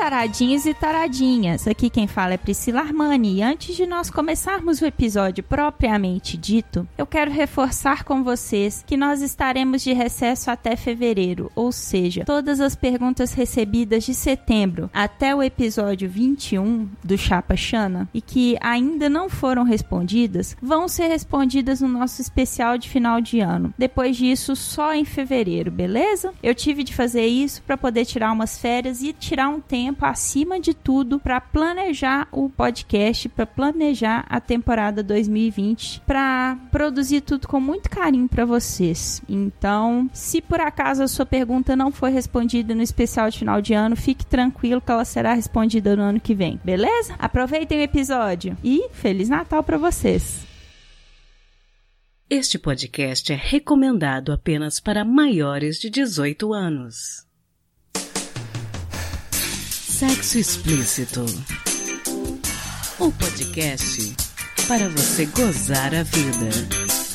taradinhos e taradinhas! Aqui quem fala é Priscila Armani e antes de nós começarmos o episódio propriamente dito, eu quero reforçar com vocês que nós estaremos de recesso até fevereiro, ou seja, todas as perguntas recebidas de setembro até o episódio 21 do Chapa Chana e que ainda não foram respondidas vão ser respondidas no nosso especial de final de ano. Depois disso, só em fevereiro, beleza? Eu tive de fazer isso para poder tirar umas férias e tirar um tempo tempo acima de tudo para planejar o podcast, para planejar a temporada 2020, para produzir tudo com muito carinho para vocês. Então, se por acaso a sua pergunta não foi respondida no especial de final de ano, fique tranquilo que ela será respondida no ano que vem, beleza? Aproveitem o episódio e Feliz Natal para vocês! Este podcast é recomendado apenas para maiores de 18 anos. Sexo Explícito. O podcast para você gozar a vida.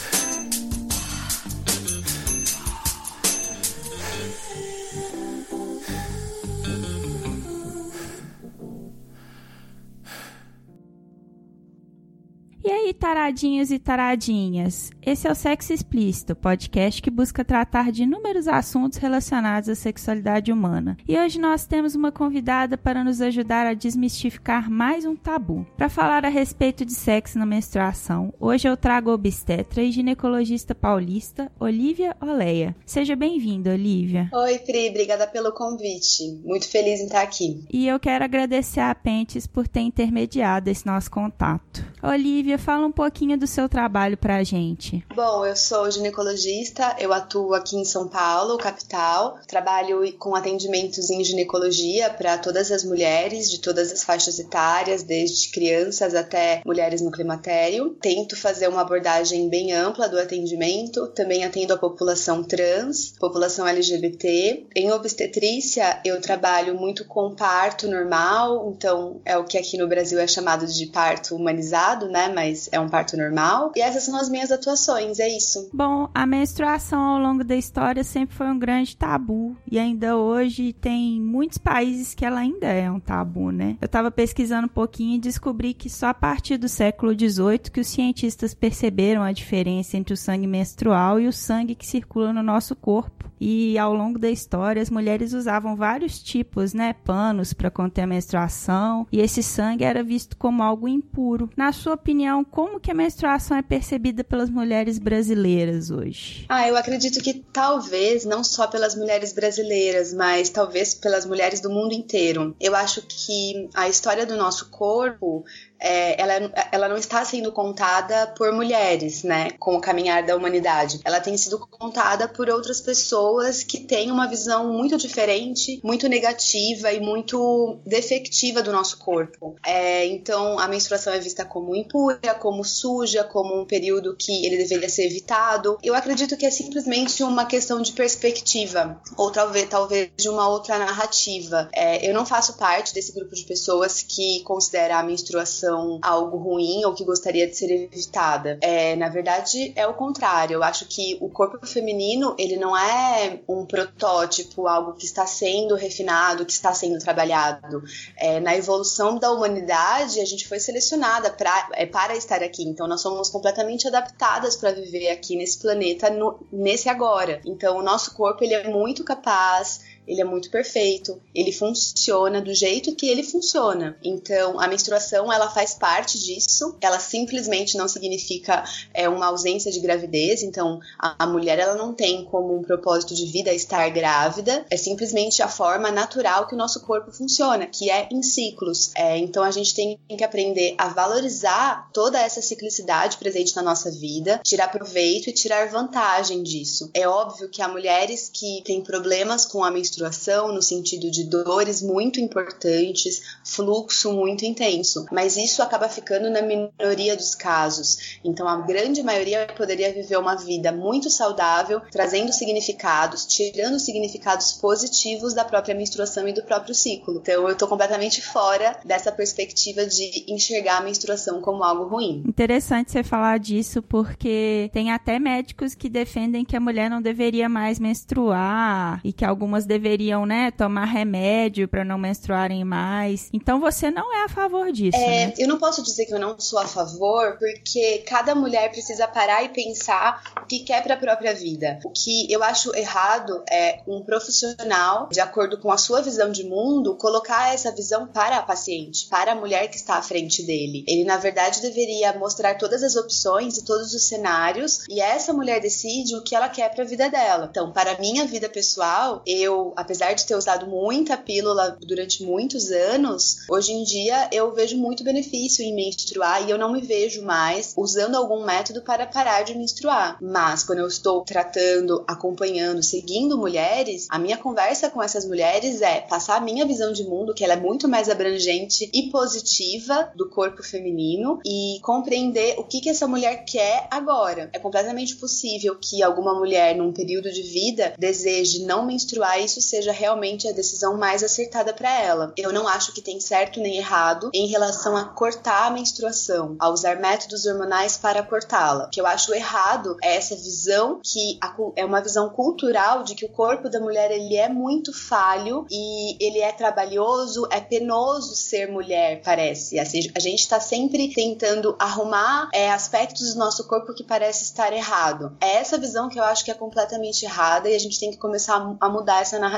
Taradinhos e taradinhas. Esse é o Sexo Explícito, podcast que busca tratar de inúmeros assuntos relacionados à sexualidade humana. E hoje nós temos uma convidada para nos ajudar a desmistificar mais um tabu. Para falar a respeito de sexo na menstruação, hoje eu trago a obstetra e ginecologista paulista, Olivia Oleia. Seja bem-vinda, Olivia. Oi, Pri, obrigada pelo convite. Muito feliz em estar aqui. E eu quero agradecer a Pentes por ter intermediado esse nosso contato. Olivia, fala um pouquinho do seu trabalho pra gente. Bom, eu sou ginecologista, eu atuo aqui em São Paulo, capital. Trabalho com atendimentos em ginecologia para todas as mulheres de todas as faixas etárias, desde crianças até mulheres no climatério. Tento fazer uma abordagem bem ampla do atendimento. Também atendo a população trans, população LGBT. Em obstetrícia, eu trabalho muito com parto normal, então é o que aqui no Brasil é chamado de parto humanizado, né? Mas é um parto normal. E essas são as minhas atuações, é isso. Bom, a menstruação ao longo da história sempre foi um grande tabu. E ainda hoje tem muitos países que ela ainda é um tabu, né? Eu tava pesquisando um pouquinho e descobri que só a partir do século XVIII que os cientistas perceberam a diferença entre o sangue menstrual e o sangue que circula no nosso corpo. E ao longo da história, as mulheres usavam vários tipos, né, panos para conter a menstruação, e esse sangue era visto como algo impuro. Na sua opinião, como que a menstruação é percebida pelas mulheres brasileiras hoje? Ah, eu acredito que talvez não só pelas mulheres brasileiras, mas talvez pelas mulheres do mundo inteiro. Eu acho que a história do nosso corpo é, ela, ela não está sendo contada por mulheres, né, com o caminhar da humanidade. Ela tem sido contada por outras pessoas que têm uma visão muito diferente, muito negativa e muito defectiva do nosso corpo. É, então, a menstruação é vista como impura, como suja, como um período que ele deveria ser evitado. Eu acredito que é simplesmente uma questão de perspectiva, ou talvez, talvez de uma outra narrativa. É, eu não faço parte desse grupo de pessoas que considera a menstruação algo ruim ou que gostaria de ser evitada. É, na verdade, é o contrário. Eu acho que o corpo feminino, ele não é um protótipo, algo que está sendo refinado, que está sendo trabalhado. É, na evolução da humanidade, a gente foi selecionada pra, é, para estar aqui. Então, nós somos completamente adaptadas para viver aqui nesse planeta, no, nesse agora. Então, o nosso corpo, ele é muito capaz ele é muito perfeito, ele funciona do jeito que ele funciona. Então, a menstruação, ela faz parte disso, ela simplesmente não significa é, uma ausência de gravidez, então a, a mulher, ela não tem como um propósito de vida estar grávida, é simplesmente a forma natural que o nosso corpo funciona, que é em ciclos. É, então, a gente tem que aprender a valorizar toda essa ciclicidade presente na nossa vida, tirar proveito e tirar vantagem disso. É óbvio que há mulheres que têm problemas com a menstruação menstruação no sentido de dores muito importantes, fluxo muito intenso, mas isso acaba ficando na minoria dos casos. Então a grande maioria poderia viver uma vida muito saudável, trazendo significados, tirando significados positivos da própria menstruação e do próprio ciclo. Então eu tô completamente fora dessa perspectiva de enxergar a menstruação como algo ruim. Interessante você falar disso porque tem até médicos que defendem que a mulher não deveria mais menstruar e que algumas deveriam, né, tomar remédio para não menstruarem mais. Então você não é a favor disso, é, né? Eu não posso dizer que eu não sou a favor, porque cada mulher precisa parar e pensar o que quer para a própria vida. O que eu acho errado é um profissional, de acordo com a sua visão de mundo, colocar essa visão para a paciente, para a mulher que está à frente dele. Ele, na verdade, deveria mostrar todas as opções e todos os cenários, e essa mulher decide o que ela quer para a vida dela. Então, para a minha vida pessoal, eu, apesar de ter usado muita pílula durante muitos anos, hoje em dia eu vejo muito benefício em menstruar e eu não me vejo mais usando algum método para parar de menstruar. Mas quando eu estou tratando, acompanhando, seguindo mulheres, a minha conversa com essas mulheres é passar a minha visão de mundo, que ela é muito mais abrangente e positiva do corpo feminino e compreender o que que essa mulher quer agora. É completamente possível que alguma mulher num período de vida deseje não menstruar isso seja realmente a decisão mais acertada para ela. Eu não acho que tem certo nem errado em relação a cortar a menstruação, a usar métodos hormonais para cortá-la. O que eu acho errado é essa visão que é uma visão cultural de que o corpo da mulher ele é muito falho e ele é trabalhoso, é penoso ser mulher, parece. Assim, a gente está sempre tentando arrumar é, aspectos do nosso corpo que parece estar errado. É essa visão que eu acho que é completamente errada e a gente tem que começar a mudar essa narrativa.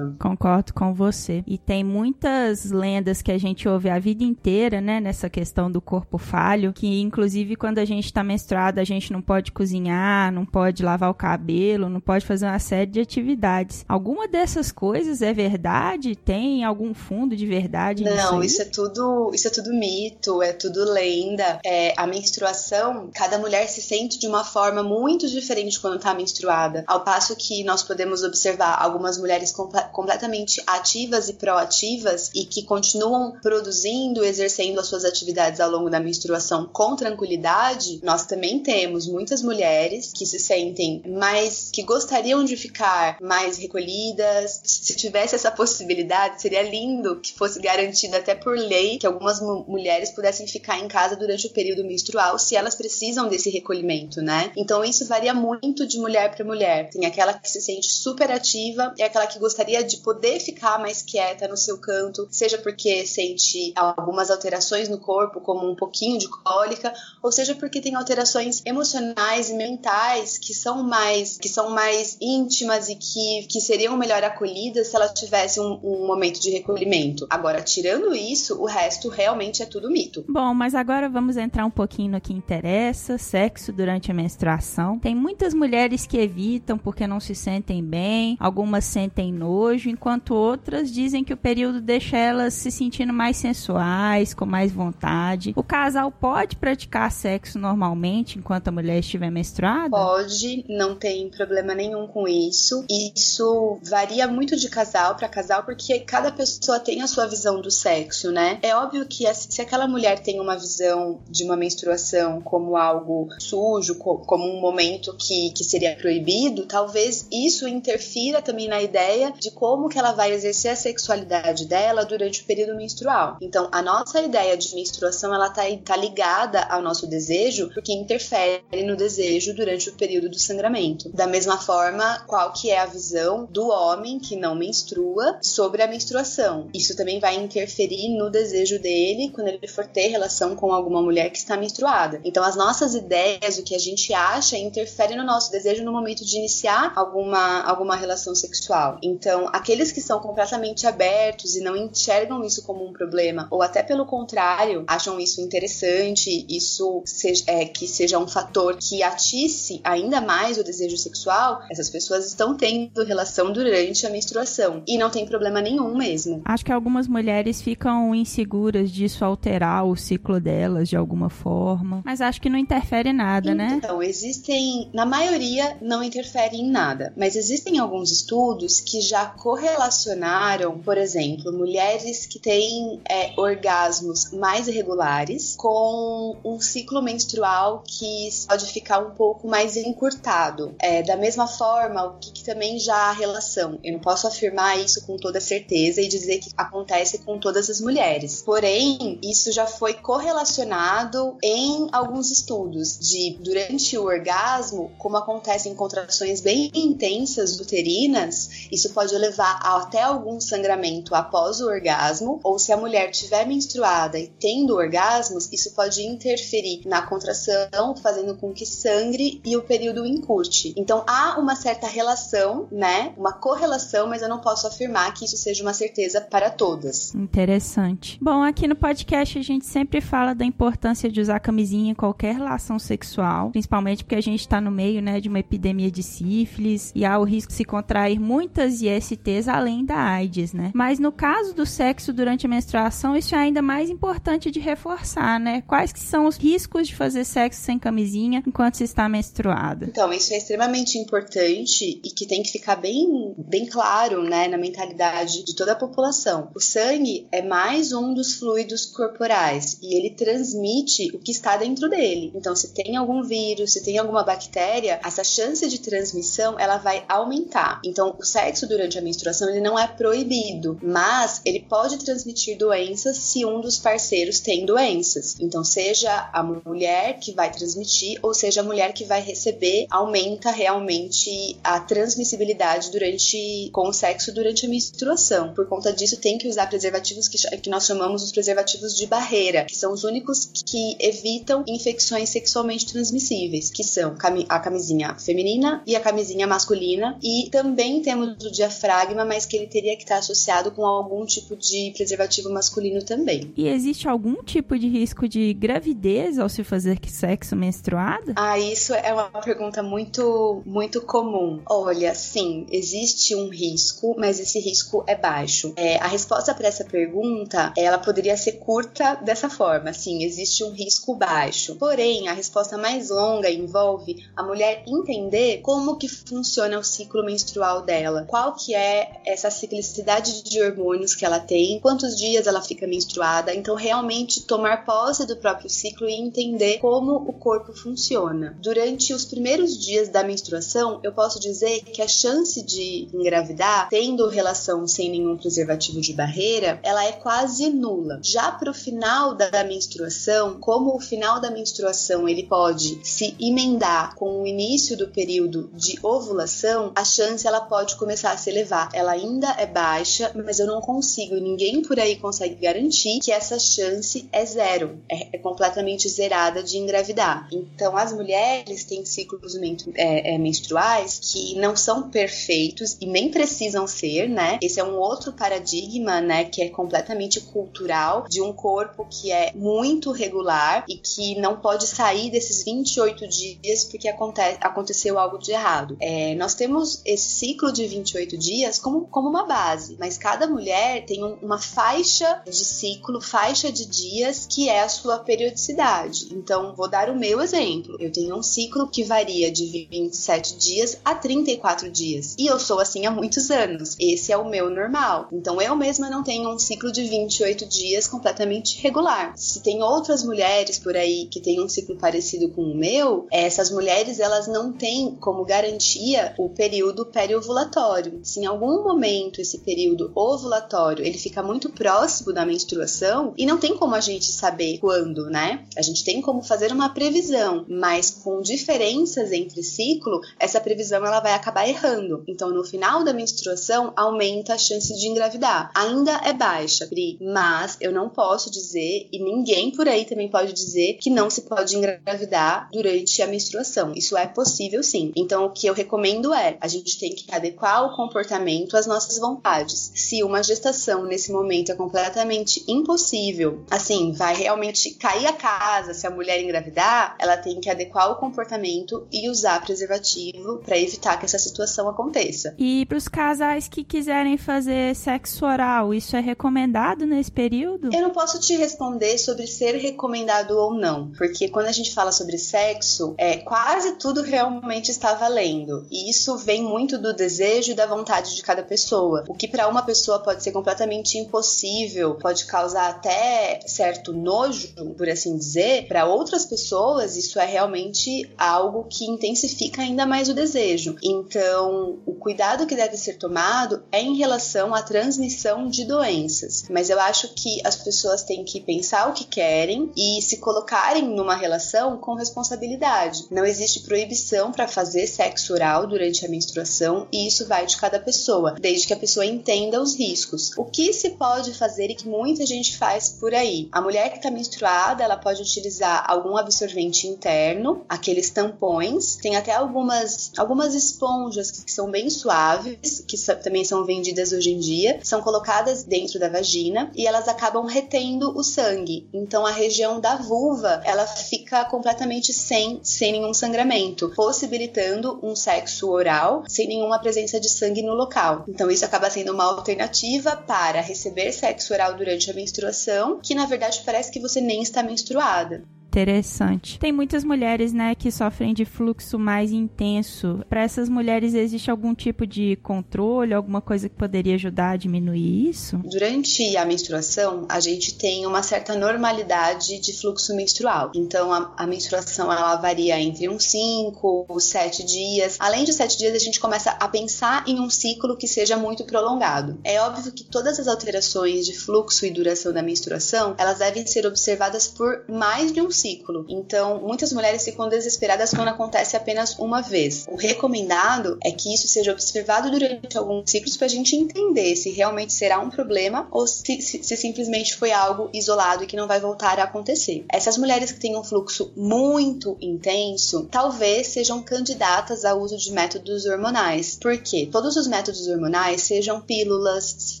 Concordo com você. E tem muitas lendas que a gente ouve a vida inteira, né, nessa questão do corpo falho, que inclusive quando a gente está menstruada, a gente não pode cozinhar, não pode lavar o cabelo, não pode fazer uma série de atividades. Alguma dessas coisas é verdade? Tem algum fundo de verdade Não, isso é tudo, isso é tudo mito, é tudo lenda. É, a menstruação, cada mulher se sente de uma forma muito diferente quando está menstruada. Ao passo que nós podemos observar algumas mulheres completamente ativas e proativas e que continuam produzindo, exercendo as suas atividades ao longo da menstruação com tranquilidade, nós também temos muitas mulheres que se sentem mais que gostariam de ficar mais recolhidas. Se tivesse essa possibilidade, seria lindo que fosse garantido até por lei que algumas mulheres pudessem ficar em casa durante o período menstrual se elas precisam desse recolhimento, né? Então isso varia muito de mulher para mulher. Tem aquela que se sente super ativa e aquela que gostaria de poder ficar mais quieta no seu canto, seja porque sente algumas alterações no corpo, como um pouquinho de cólica, ou seja porque tem alterações emocionais e mentais que são mais que são mais íntimas e que, que seriam melhor acolhidas se ela tivesse um, um momento de recolhimento. Agora, tirando isso, o resto realmente é tudo mito. Bom, mas agora vamos entrar um pouquinho no que interessa, sexo durante a menstruação. Tem muitas mulheres que evitam porque não se sentem bem, algumas sentem nojo, enquanto outras dizem que o período deixa elas se sentindo mais sensuais, com mais vontade. O casal pode praticar sexo normalmente enquanto a mulher estiver menstruada? Pode, não tem problema nenhum com isso. Isso varia muito de casal para casal, porque cada pessoa tem a sua visão do sexo, né? É óbvio que se aquela mulher tem uma visão de uma menstruação como algo sujo, como um momento que, que seria proibido, talvez isso interfira também na ideia de como que ela vai exercer a sexualidade dela durante o período menstrual. Então, a nossa ideia de menstruação, ela tá, tá ligada ao nosso desejo, porque interfere no desejo durante o período do sangramento. Da mesma forma, qual que é a visão do homem que não menstrua sobre a menstruação? Isso também vai interferir no desejo dele quando ele for ter relação com alguma mulher que está menstruada. Então, as nossas ideias, o que a gente acha, interfere no nosso desejo no momento de iniciar alguma, alguma relação sexual. Então, aqueles que são completamente abertos e não enxergam isso como um problema, ou até pelo contrário, acham isso interessante, isso seja, é, que seja um fator que atice ainda mais o desejo sexual, essas pessoas estão tendo relação durante a menstruação. E não tem problema nenhum mesmo. Acho que algumas mulheres ficam inseguras disso alterar o ciclo delas de alguma forma, mas acho que não interfere nada, então, né? Então, existem, na maioria, não interfere em nada, mas existem alguns estudos que já correlacionaram, por exemplo, mulheres que têm é, orgasmos mais irregulares com um ciclo menstrual que pode ficar um pouco mais encurtado. É, da mesma forma, o que, que também já há relação. Eu não posso afirmar isso com toda certeza e dizer que acontece com todas as mulheres. Porém, isso já foi correlacionado em alguns estudos de durante o orgasmo, como acontecem contrações bem intensas uterinas, Isso pode levar a até algum sangramento após o orgasmo, ou se a mulher tiver menstruada e tendo orgasmos, isso pode interferir na contração, fazendo com que sangre e o período encurte. Então há uma certa relação, né? Uma correlação, mas eu não posso afirmar que isso seja uma certeza para todas. Interessante. Bom, aqui no podcast a gente sempre fala da importância de usar camisinha em qualquer relação sexual, principalmente porque a gente está no meio, né, de uma epidemia de sífilis e há o risco de se contrair muitas ISTs além da AIDS, né? Mas no caso do sexo durante a menstruação, isso é ainda mais importante de reforçar, né? Quais que são os riscos de fazer sexo sem camisinha enquanto se está menstruada? Então, isso é extremamente importante e que tem que ficar bem, bem claro, né, na mentalidade de toda a população. O sangue é mais um dos fluidos corporais e ele transmite o que está dentro dele. Então, se tem algum vírus, se tem alguma bactéria, essa chance de transmissão ela vai aumentar. Então, o sexo durante a menstruação ele não é proibido, mas ele pode transmitir doenças se um dos parceiros tem doenças. Então, seja a mulher que vai transmitir ou seja a mulher que vai receber, aumenta realmente a transmissibilidade durante com o sexo durante a menstruação. Por conta disso, tem que usar preservativos que, que nós chamamos os preservativos de barreira, que são os únicos que evitam infecções sexualmente transmissíveis, que são a camisinha feminina e a camisinha masculina. E também temos o diafragma, mas que ele teria que estar associado com algum tipo de preservativo masculino também. E existe algum tipo de risco de gravidez ao se fazer sexo menstruada? Ah, isso é uma pergunta muito, muito comum. Olha, sim, existe um risco, mas esse risco é baixo. É, a resposta para essa pergunta, ela poderia ser curta dessa forma, sim, existe um risco baixo. Porém, a resposta mais longa envolve a mulher entender como que funciona o ciclo menstrual dela, qual que é essa ciclicidade de hormônios que ela tem, quantos dias ela fica menstruada, então realmente tomar posse do próprio ciclo e entender como o corpo funciona. Durante os primeiros dias da menstruação, eu posso dizer que a chance de engravidar, tendo relação sem nenhum preservativo de barreira, ela é quase nula. Já para o final da menstruação, como o final da menstruação ele pode se emendar com o início do período de ovulação, a chance ela pode começar a se elevar. Ela ainda é baixa, mas eu não consigo, ninguém por aí consegue garantir que essa chance é zero, é, é completamente zerada de engravidar. Então, as mulheres têm ciclos é, é, menstruais que não são perfeitos e nem precisam ser, né? Esse é um outro paradigma, né, que é completamente cultural de um corpo que é muito regular e que não pode sair desses 28 dias porque aconte aconteceu algo de errado. É, nós temos esse ciclo de 28 dias como, como uma base, mas cada mulher tem um, uma faixa de ciclo, faixa de dias que é a sua periodicidade. Então, vou dar o meu exemplo. Eu tenho um ciclo que varia de 27 dias a 34 dias. E eu sou assim há muitos anos. Esse é o meu normal. Então, eu mesma não tenho um ciclo de 28 dias completamente regular. Se tem outras mulheres por aí que têm um ciclo parecido com o meu, essas mulheres elas não têm como garantia o período periovulatório. Se em algum momento esse período ovulatório ele fica muito próximo da menstruação e não tem como a gente saber quando, né? A gente tem como fazer uma previsão, mas com diferenças entre ciclo, essa previsão ela vai acabar errando. Então, no final da menstruação, aumenta a chance de engravidar. Ainda é baixa, Pri, mas eu não posso dizer, e ninguém por aí também pode dizer, que não se pode engravidar durante a menstruação. Isso é possível sim. Então, o que eu recomendo é: a gente tem que adequar o comportamento às nossas vontades. Se uma gestação nesse momento é completamente impossível, assim, vai realmente cair a casa se a mulher engravidar, ela tem que adequar o comportamento e usar preservativo para evitar que essa situação aconteça. E para os casais que quiserem fazer sexo oral, isso é recomendado nesse período? Eu não posso te responder sobre ser recomendado ou não, porque quando a gente fala sobre sexo, é quase tudo realmente está valendo. E isso vem muito do desejo da vontade de cada pessoa. O que para uma pessoa pode ser completamente impossível, pode causar até certo nojo, por assim dizer, para outras pessoas isso é realmente algo que intensifica ainda mais o desejo. Então, o cuidado que deve ser tomado é em relação à transmissão de doenças. Mas eu acho que as pessoas têm que pensar o que querem e se colocarem numa relação com responsabilidade. Não existe proibição para fazer sexo oral durante a menstruação e isso vai de cada pessoa, desde que a pessoa entenda os riscos. O que se pode fazer e que muita gente faz por aí? A mulher que está menstruada, ela pode utilizar algum absorvente interno, aqueles tampões, tem até algumas, algumas esponjas que são bem suaves, que também são vendidas hoje em dia, são colocadas dentro da vagina e elas acabam retendo o sangue. Então a região da vulva, ela fica completamente sem, sem nenhum sangramento, possibilitando um sexo oral sem nenhuma presença de sangue no local. Então isso acaba sendo uma alternativa para receber sexo oral durante a menstruação, que na verdade parece que você nem está menstruada interessante. Tem muitas mulheres, né, que sofrem de fluxo mais intenso. Para essas mulheres existe algum tipo de controle, alguma coisa que poderia ajudar a diminuir isso? Durante a menstruação, a gente tem uma certa normalidade de fluxo menstrual. Então, a, a menstruação ela varia entre uns 5 ou 7 dias. Além de 7 dias, a gente começa a pensar em um ciclo que seja muito prolongado. É óbvio que todas as alterações de fluxo e duração da menstruação, elas devem ser observadas por mais de um ciclo ciclo. Então, muitas mulheres ficam desesperadas quando acontece apenas uma vez. O recomendado é que isso seja observado durante alguns ciclos para a gente entender se realmente será um problema ou se, se, se, simplesmente foi algo isolado e que não vai voltar a acontecer. Essas mulheres que têm um fluxo muito intenso talvez sejam candidatas ao uso de métodos hormonais. Porque todos os métodos hormonais, sejam pílulas,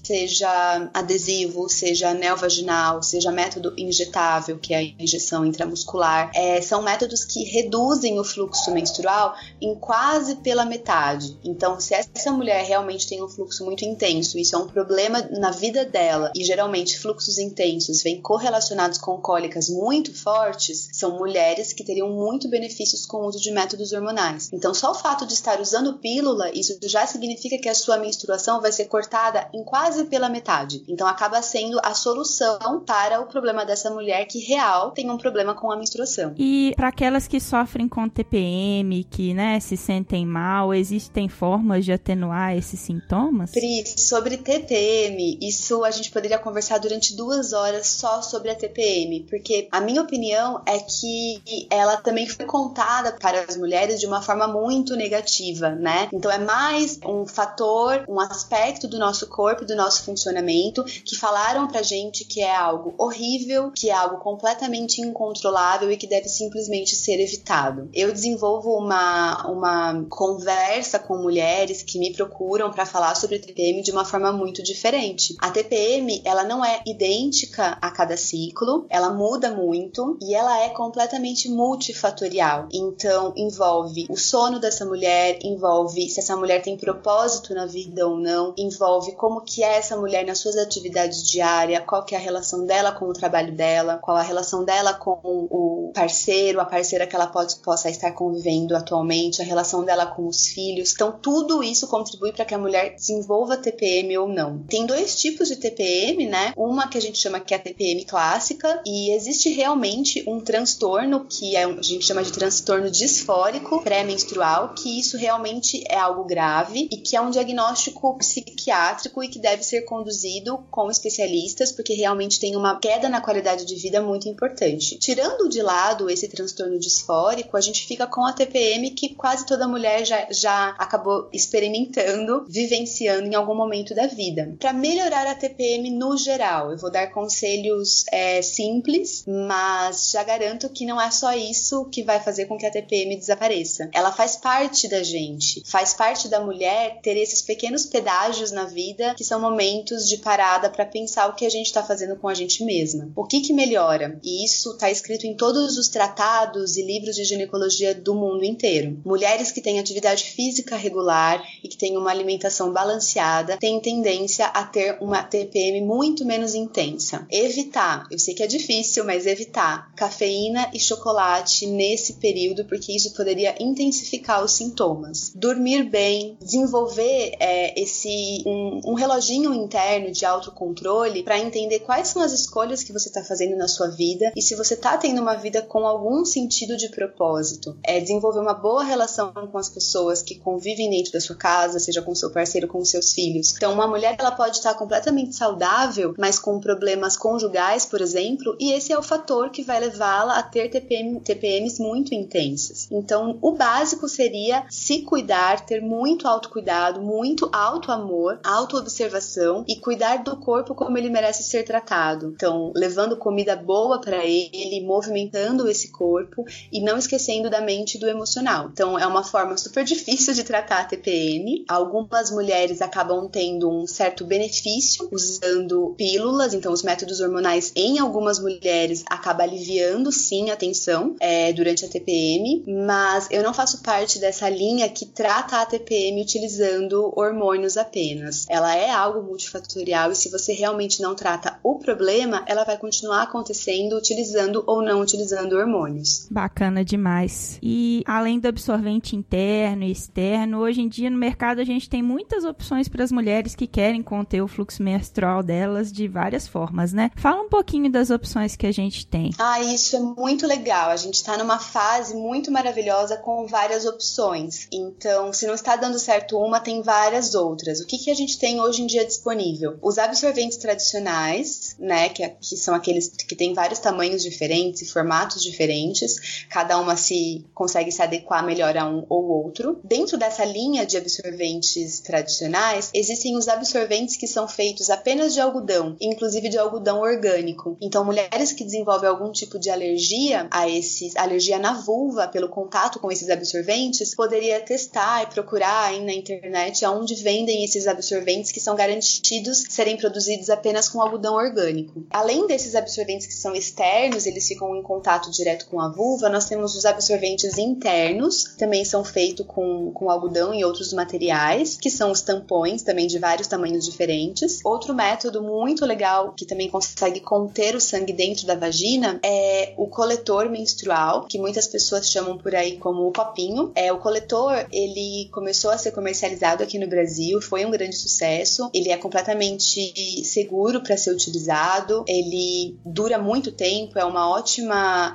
seja adesivo, seja anel vaginal, seja método injetável, que é a injeção intramuscular, muscular, é, são métodos que reduzem o fluxo menstrual em quase pela metade. Então, se essa mulher realmente tem um fluxo muito intenso, isso é um problema na vida dela, e geralmente fluxos intensos vêm correlacionados com cólicas muito fortes, são mulheres que teriam muito benefícios com o uso de métodos hormonais. Então, só o fato de estar usando pílula, isso já significa que a sua menstruação vai ser cortada em quase pela metade. Então, acaba sendo a solução para o problema dessa mulher que real tem um problema com a menstruação. E para aquelas que sofrem com TPM, que né, se sentem mal, existem formas de atenuar esses sintomas? Pri, sobre TPM, isso a gente poderia conversar durante duas horas só sobre a TPM, porque a minha opinião é que ela também foi contada para as mulheres de uma forma muito negativa, né? Então é mais um fator, um aspecto do nosso corpo, do nosso funcionamento, que falaram pra gente que é algo horrível, que é algo completamente incontrolável incontrolável e que deve simplesmente ser evitado. Eu desenvolvo uma, uma conversa com mulheres que me procuram para falar sobre TPM de uma forma muito diferente. A TPM, ela não é idêntica a cada ciclo, ela muda muito e ela é completamente multifatorial. Então, envolve o sono dessa mulher, envolve se essa mulher tem propósito na vida ou não, envolve como que é essa mulher nas suas atividades diárias, qual que é a relação dela com o trabalho dela, qual a relação dela com o parceiro, a parceira que ela pode, possa estar convivendo atualmente, a relação dela com os filhos. Então, tudo isso contribui para que a mulher desenvolva TPM ou não. Tem dois tipos de TPM, né? Uma que a gente chama que é a TPM clássica, e existe realmente um transtorno que é, a gente chama de transtorno disfórico pré-menstrual, que isso realmente é algo grave e que é um diagnóstico psiquiátrico e que deve ser conduzido com especialistas, porque realmente tem uma queda na qualidade de vida muito importante. Tirando deixando de lado esse transtorno disfórico, a gente fica com a TPM que quase toda mulher já, já acabou experimentando, vivenciando em algum momento da vida. Para melhorar a TPM no geral, eu vou dar conselhos é, simples, mas já garanto que não é só isso que vai fazer com que a TPM desapareça. Ela faz parte da gente, faz parte da mulher ter esses pequenos pedágios na vida que são momentos de parada para pensar o que a gente está fazendo com a gente mesma. O que que melhora? E isso está escrito em todos os tratados e livros de ginecologia do mundo inteiro. Mulheres que têm atividade física regular e que têm uma alimentação balanceada têm tendência a ter uma TPM muito menos intensa. Evitar, eu sei que é difícil, mas evitar cafeína e chocolate nesse período, porque isso poderia intensificar os sintomas. Dormir bem, desenvolver é, esse um, um reloginho interno de autocontrole para entender quais são as escolhas que você está fazendo na sua vida e se você está tendo uma vida com algum sentido de propósito. É desenvolver uma boa relação com as pessoas que convivem dentro da sua casa, seja com seu parceiro, com seus filhos. Então, uma mulher ela pode estar completamente saudável, mas com problemas conjugais, por exemplo, e esse é o fator que vai levá-la a ter TPM, TPMs muito intensas. Então, o básico seria se cuidar, ter muito autocuidado, muito auto-amor, auto-observação e cuidar do corpo como ele merece ser tratado. Então, levando comida boa para ele, movimentando esse corpo e não esquecendo da mente e do emocional. Então, é uma forma super difícil de tratar a TPM. Algumas mulheres acabam tendo um certo benefício usando pílulas, então os métodos hormonais em algumas mulheres acaba aliviando sim a tensão é, durante a TPM, mas eu não faço parte dessa linha que trata a TPM utilizando hormônios apenas. Ela é algo multifatorial e se você realmente não trata o problema, ela vai continuar acontecendo utilizando ou não utilizando hormônios. Bacana demais. E além do absorvente interno e externo, hoje em dia no mercado a gente tem muitas opções para as mulheres que querem conter o fluxo menstrual delas de várias formas, né? Fala um pouquinho das opções que a gente tem. Ah, isso é muito legal. A gente está numa fase muito maravilhosa com várias opções. Então, se não está dando certo uma, tem várias outras. O que, que a gente tem hoje em dia disponível? Os absorventes tradicionais, né, que, que são aqueles que têm vários tamanhos diferentes e formatos diferentes, cada uma se consegue se adequar melhor a um ou outro. Dentro dessa linha de absorventes tradicionais, existem os absorventes que são feitos apenas de algodão, inclusive de algodão orgânico. Então, mulheres que desenvolvem algum tipo de alergia a esses, alergia na vulva pelo contato com esses absorventes, poderia testar e procurar aí na internet aonde vendem esses absorventes que são garantidos serem produzidos apenas com algodão orgânico. Além desses absorventes que são externos, eles ficam em contato direto com a vulva, nós temos os absorventes internos, também são feitos com, com algodão e outros materiais, que são os tampões, também de vários tamanhos diferentes. Outro método muito legal que também consegue conter o sangue dentro da vagina é o coletor menstrual, que muitas pessoas chamam por aí como o copinho. É, o coletor, ele começou a ser comercializado aqui no Brasil, foi um grande sucesso. Ele é completamente seguro para ser utilizado, ele dura muito tempo, é uma ótima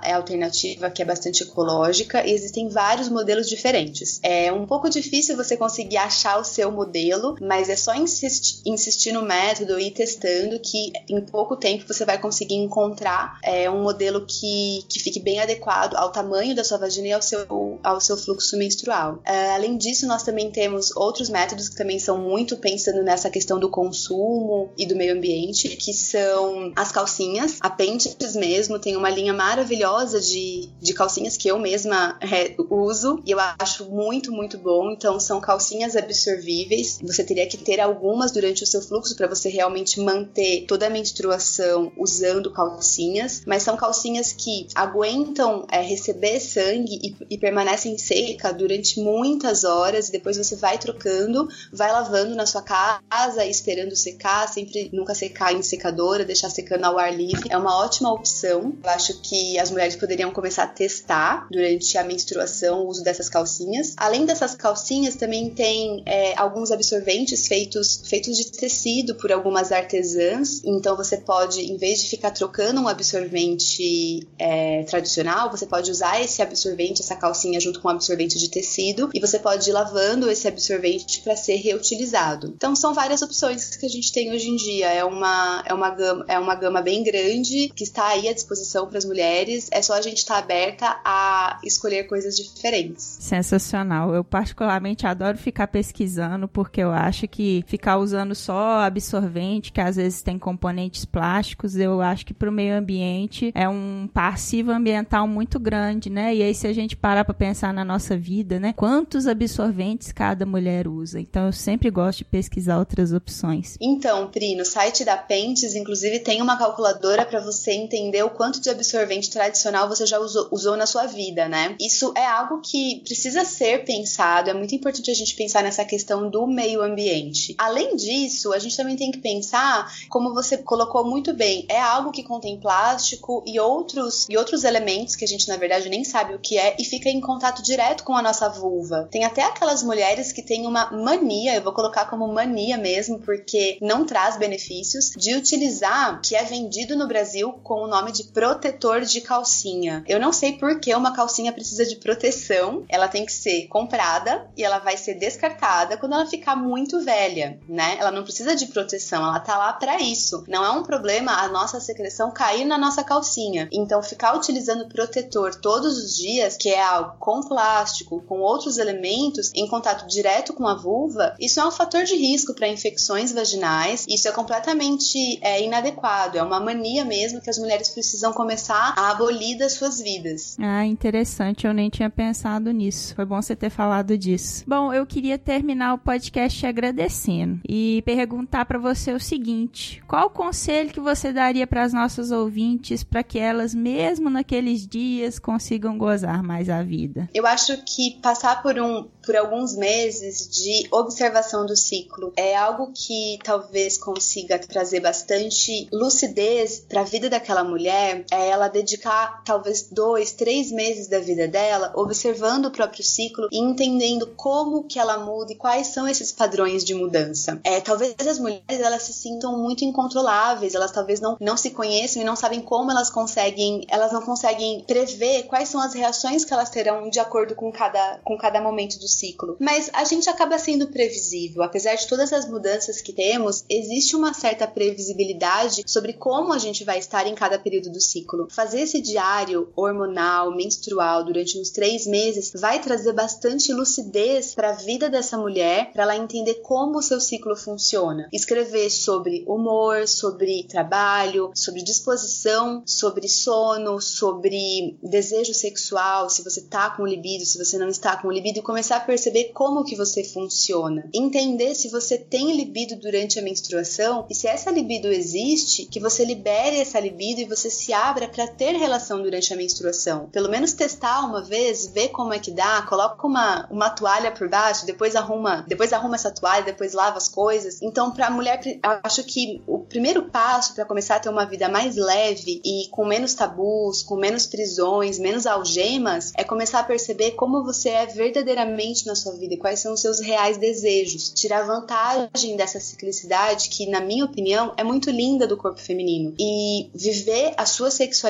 é, alternativa que é bastante ecológica e existem vários modelos diferentes. É um pouco difícil você conseguir achar o seu modelo, mas é só insistir, insistir no método e ir testando que em pouco tempo você vai conseguir encontrar é, um modelo que, que fique bem adequado ao tamanho da sua vagina e ao seu, ao seu fluxo menstrual. É, além disso, nós também temos outros métodos que também são muito pensando nessa questão do consumo e do meio ambiente, que são as calcinhas, apêndices mesmo, tem uma linha maravilhosa de, de calcinhas que eu mesma é, uso e eu acho muito, muito bom. Então, são calcinhas absorvíveis. Você teria que ter algumas durante o seu fluxo para você realmente manter toda a menstruação usando calcinhas, mas são calcinhas que aguentam é, receber sangue e, e permanecem seca durante muitas horas e depois você vai trocando, vai lavando na sua casa, esperando secar, sempre nunca secar em secadora, deixar secando ao ar livre. É uma ótima opção. Eu acho que as mulheres poderiam começar a testar durante a menstruação o uso dessas calcinhas. Além dessas calcinhas, também tem é, alguns absorventes feitos, feitos de tecido por algumas artesãs. Então você pode, em vez de ficar trocando um absorvente é, tradicional, você pode usar esse absorvente, essa calcinha, junto com um absorvente de tecido, e você pode ir lavando esse absorvente para ser reutilizado. Então são várias opções que a gente tem hoje em dia. É uma, é uma, gama, é uma gama bem grande que está aí à disposição para as mulheres. É só a gente estar tá aberta a escolher coisas diferentes. Sensacional. Eu particularmente adoro ficar pesquisando porque eu acho que ficar usando só absorvente, que às vezes tem componentes plásticos, eu acho que para o meio ambiente é um passivo ambiental muito grande, né? E aí se a gente parar para pensar na nossa vida, né? Quantos absorventes cada mulher usa? Então eu sempre gosto de pesquisar outras opções. Então, Pri, no site da Pentes, inclusive, tem uma calculadora para você entender o quanto de absorvente tradicional você já usou, usou na sua vida, né? Isso é algo que precisa ser pensado, é muito importante a gente pensar nessa questão do meio ambiente. Além disso, a gente também tem que pensar, como você colocou muito bem, é algo que contém plástico e outros, e outros elementos que a gente, na verdade, nem sabe o que é e fica em contato direto com a nossa vulva. Tem até aquelas mulheres que têm uma mania, eu vou colocar como mania mesmo, porque não traz benefícios, de utilizar, que é vendido no Brasil com o nome de protetor protetor de calcinha. Eu não sei por que uma calcinha precisa de proteção. Ela tem que ser comprada e ela vai ser descartada quando ela ficar muito velha, né? Ela não precisa de proteção, ela tá lá para isso. Não é um problema a nossa secreção cair na nossa calcinha. Então, ficar utilizando protetor todos os dias, que é algo com plástico, com outros elementos, em contato direto com a vulva, isso é um fator de risco para infecções vaginais. Isso é completamente é, inadequado. É uma mania mesmo que as mulheres precisam começar a abolir das suas vidas. Ah, interessante. Eu nem tinha pensado nisso. Foi bom você ter falado disso. Bom, eu queria terminar o podcast agradecendo e perguntar para você o seguinte: qual o conselho que você daria para as nossas ouvintes para que elas, mesmo naqueles dias, consigam gozar mais a vida? Eu acho que passar por um por alguns meses de observação do ciclo é algo que talvez consiga trazer bastante lucidez para a vida daquela mulher. É ela dedicar talvez dois, três meses da vida dela observando o próprio ciclo e entendendo como que ela muda e quais são esses padrões de mudança. É, talvez as mulheres elas se sintam muito incontroláveis, elas talvez não, não se conheçam e não sabem como elas conseguem, elas não conseguem prever quais são as reações que elas terão de acordo com cada, com cada momento do ciclo. Mas a gente acaba sendo previsível, apesar de todas as mudanças que temos, existe uma certa previsibilidade sobre como a gente vai estar em cada período do ciclo. Fazer esse diário hormonal, menstrual durante uns três meses vai trazer bastante lucidez para a vida dessa mulher, para ela entender como o seu ciclo funciona. Escrever sobre humor, sobre trabalho, sobre disposição, sobre sono, sobre desejo sexual, se você tá com libido, se você não está com libido, e começar a perceber como que você funciona. Entender se você tem libido durante a menstruação e se essa libido existe, que você libere essa libido e você se abra para ter relação durante a menstruação. Pelo menos testar uma vez, ver como é que dá, coloca uma, uma toalha por baixo, depois arruma, depois arruma essa toalha, depois lava as coisas. Então, para a mulher, acho que o primeiro passo para começar a ter uma vida mais leve e com menos tabus, com menos prisões, menos algemas, é começar a perceber como você é verdadeiramente na sua vida e quais são os seus reais desejos. Tirar vantagem dessa ciclicidade que, na minha opinião, é muito linda do corpo feminino e viver a sua sexualidade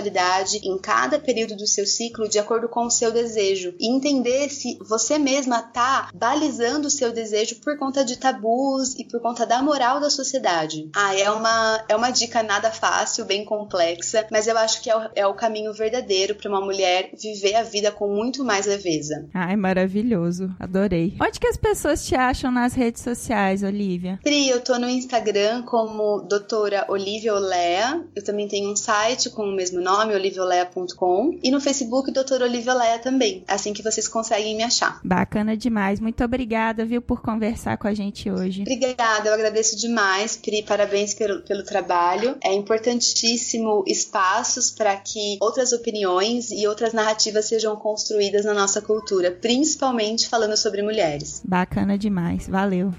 em cada período do seu ciclo de acordo com o seu desejo e entender se você mesma tá balizando o seu desejo por conta de tabus e por conta da moral da sociedade. Ah, é uma, é uma dica nada fácil, bem complexa, mas eu acho que é o, é o caminho verdadeiro para uma mulher viver a vida com muito mais leveza. Ai, maravilhoso. Adorei. Onde que as pessoas te acham nas redes sociais, Olivia? Pri, eu tô no Instagram como doutora Olivia Olea. Eu também tenho um site com o mesmo nome, oliviaolea.com. E no Facebook, doutora Olivia Olea também. Assim que vocês conseguem me achar. Bacana demais. Muito obrigada, viu, por conversar com a gente hoje. Obrigada, eu agradeço demais, Pri. Parabéns pelo, pelo trabalho. É importantíssimo espaços para que outras opiniões e outras narrativas sejam construídas na nossa cultura, principalmente falando sobre mulheres. Bacana demais. Valeu.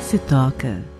Se toca.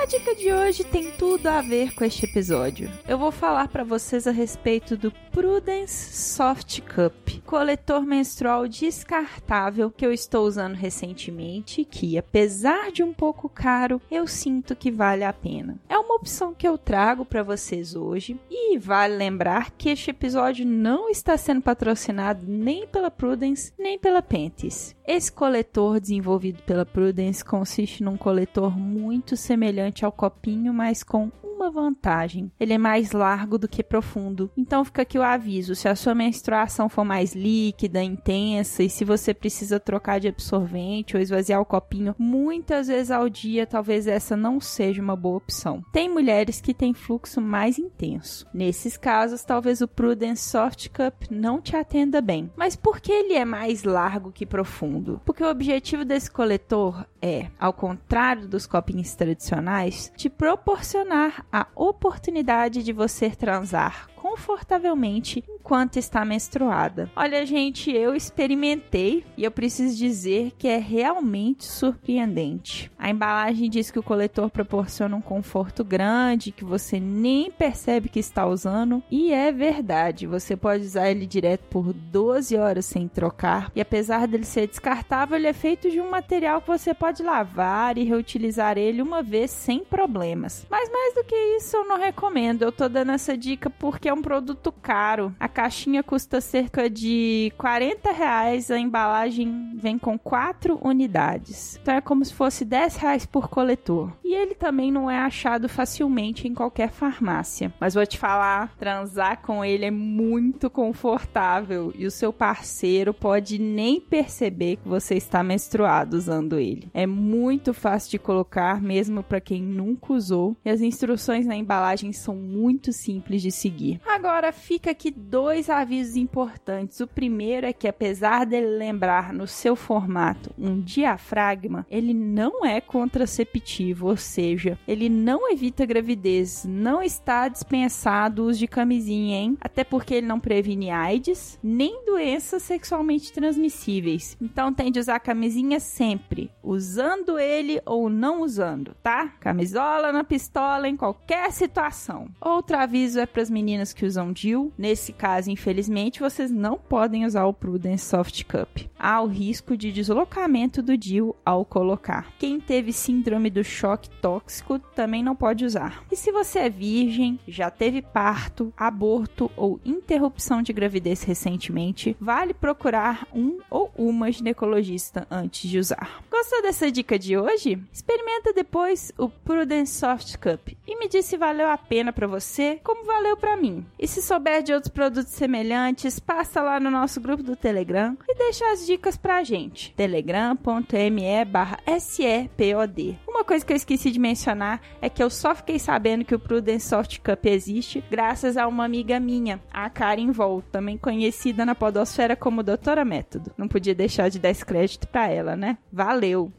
A dica de hoje tem tudo a ver com este episódio. Eu vou falar para vocês a respeito do Prudence Soft Cup, coletor menstrual descartável que eu estou usando recentemente, que apesar de um pouco caro, eu sinto que vale a pena. É uma opção que eu trago para vocês hoje e vale lembrar que este episódio não está sendo patrocinado nem pela Prudence nem pela Pentis. Esse coletor desenvolvido pela Prudence consiste num coletor muito semelhante ao copinho, mas com uma vantagem: ele é mais largo do que profundo. Então fica aqui o aviso: se a sua menstruação for mais líquida, intensa e se você precisa trocar de absorvente ou esvaziar o copinho muitas vezes ao dia, talvez essa não seja uma boa opção. Tem mulheres que têm fluxo mais intenso. Nesses casos, talvez o Prudence Soft Cup não te atenda bem. Mas por que ele é mais largo que profundo? Porque o objetivo desse coletor é, ao contrário dos copinhos tradicionais, te proporcionar a oportunidade de você transar confortavelmente enquanto está menstruada. Olha, gente, eu experimentei e eu preciso dizer que é realmente surpreendente. A embalagem diz que o coletor proporciona um conforto grande, que você nem percebe que está usando, e é verdade. Você pode usar ele direto por 12 horas sem trocar, e apesar dele ser descartável, ele é feito de um material que você pode lavar e reutilizar ele uma vez sem problemas. Mas mais do que isso, eu não recomendo. Eu tô dando essa dica porque é um produto caro. A caixinha custa cerca de 40 reais, a embalagem vem com 4 unidades. Então é como se fosse 10 reais por coletor. E ele também não é achado facilmente em qualquer farmácia. Mas vou te falar, transar com ele é muito confortável e o seu parceiro pode nem perceber que você está menstruado usando ele. É muito fácil de colocar, mesmo para quem nunca usou, e as instruções na embalagem são muito simples de seguir. Agora fica aqui dois avisos importantes. O primeiro é que apesar dele lembrar no seu formato um diafragma, ele não é contraceptivo, seja, ele não evita gravidez, não está dispensado uso de camisinha, hein? Até porque ele não previne AIDS, nem doenças sexualmente transmissíveis. Então tem de usar camisinha sempre, usando ele ou não usando, tá? Camisola na pistola em qualquer situação. Outro aviso é para as meninas que usam DIL. Nesse caso, infelizmente, vocês não podem usar o Prudence Soft Cup. Há o risco de deslocamento do DIL ao colocar. Quem teve síndrome do choque tóxico também não pode usar. E se você é virgem, já teve parto, aborto ou interrupção de gravidez recentemente, vale procurar um ou uma ginecologista antes de usar. Gostou dessa dica de hoje? Experimenta depois o Prudence Soft Cup e me diz se valeu a pena para você, como valeu para mim. E se souber de outros produtos semelhantes, passa lá no nosso grupo do Telegram e deixa as dicas pra gente. telegram.me barra SEPOD. Uma coisa que eu esqueci de mencionar é que eu só fiquei sabendo que o Prudence Soft Cup existe graças a uma amiga minha, a Karen Vol, também conhecida na podosfera como Doutora Método. Não podia deixar de dar esse crédito pra ela, né? Valeu!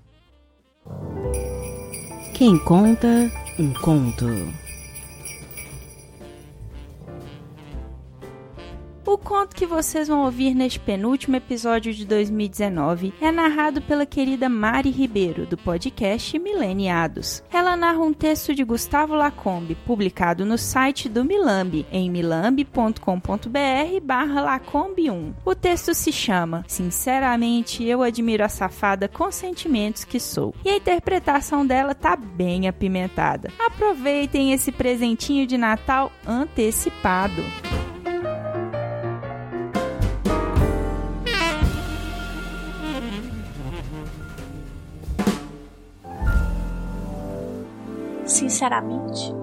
Quem conta um conto. O conto que vocês vão ouvir neste penúltimo episódio de 2019 é narrado pela querida Mari Ribeiro, do podcast Mileniados. Ela narra um texto de Gustavo Lacombe, publicado no site do Milambi, em milambi.com.br barra Lacombe1. O texto se chama Sinceramente, eu admiro a safada com sentimentos que sou. E a interpretação dela tá bem apimentada. Aproveitem esse presentinho de Natal antecipado. Sinceramente,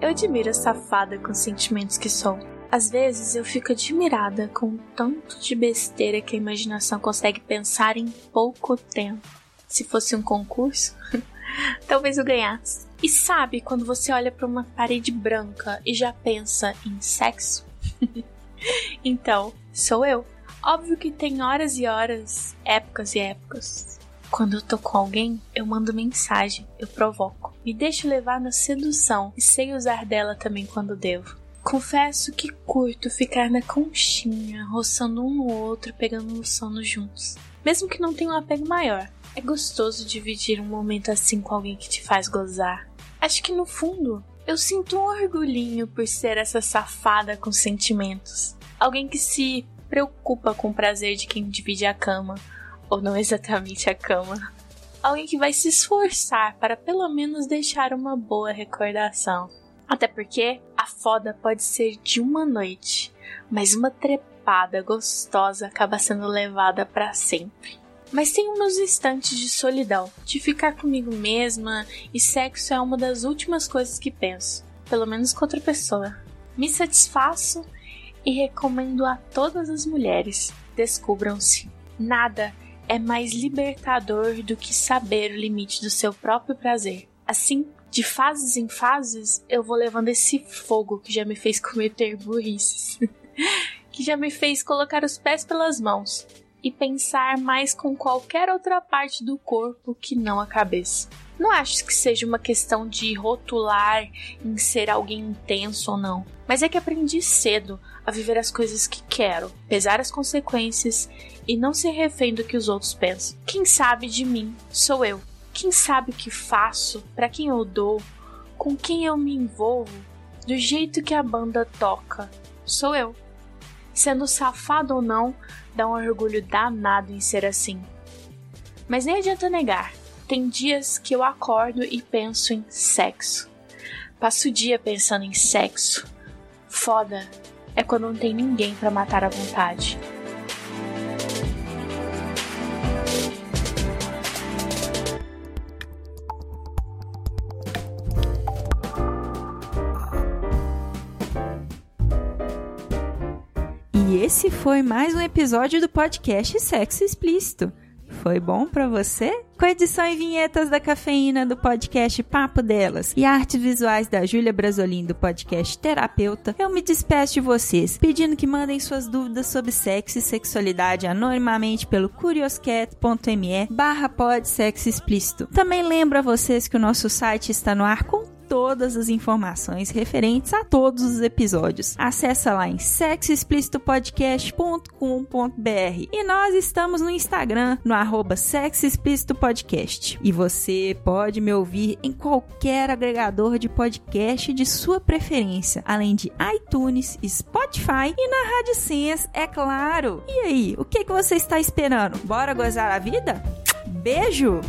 eu admiro a safada com sentimentos que sou. Às vezes eu fico admirada com o tanto de besteira que a imaginação consegue pensar em pouco tempo. Se fosse um concurso, talvez eu ganhasse. E sabe quando você olha para uma parede branca e já pensa em sexo? então, sou eu. Óbvio que tem horas e horas, épocas e épocas. Quando eu tô com alguém, eu mando mensagem, eu provoco. Me deixo levar na sedução e sei usar dela também quando devo. Confesso que curto ficar na conchinha, roçando um no outro, pegando no sono juntos. Mesmo que não tenha um apego maior, é gostoso dividir um momento assim com alguém que te faz gozar. Acho que no fundo, eu sinto um orgulhinho por ser essa safada com sentimentos. Alguém que se preocupa com o prazer de quem divide a cama, ou não exatamente a cama. Alguém que vai se esforçar para pelo menos deixar uma boa recordação. Até porque a foda pode ser de uma noite, mas uma trepada gostosa acaba sendo levada para sempre. Mas tenho meus instantes de solidão, de ficar comigo mesma, e sexo é uma das últimas coisas que penso, pelo menos com outra pessoa. Me satisfaço e recomendo a todas as mulheres: descubram-se. Nada é mais libertador do que saber o limite do seu próprio prazer. Assim, de fases em fases, eu vou levando esse fogo que já me fez cometer burrices, que já me fez colocar os pés pelas mãos e pensar mais com qualquer outra parte do corpo que não a cabeça. Não acho que seja uma questão de rotular em ser alguém intenso ou não, mas é que aprendi cedo a viver as coisas que quero, pesar as consequências e não ser refém do que os outros pensam. Quem sabe de mim sou eu. Quem sabe o que faço, para quem eu dou, com quem eu me envolvo, do jeito que a banda toca, sou eu. Sendo safado ou não, dá um orgulho danado em ser assim. Mas nem adianta negar. Tem dias que eu acordo e penso em sexo. Passo o dia pensando em sexo. Foda é quando não tem ninguém para matar à vontade. E esse foi mais um episódio do podcast Sexo Explícito. Foi bom para você? Com edição e vinhetas da cafeína do podcast Papo Delas e artes visuais da Júlia Brasolim do podcast Terapeuta, eu me despeço de vocês, pedindo que mandem suas dúvidas sobre sexo e sexualidade anonimamente pelo curioscat.me barra. Também lembro a vocês que o nosso site está no ar com todas as informações referentes a todos os episódios. Acesse lá em sexoexplicitopodcast.com.br e nós estamos no Instagram, no arroba Podcast. E você pode me ouvir em qualquer agregador de podcast de sua preferência, além de iTunes, Spotify e na Rádio é claro. E aí, o que, que você está esperando? Bora gozar a vida? Beijo!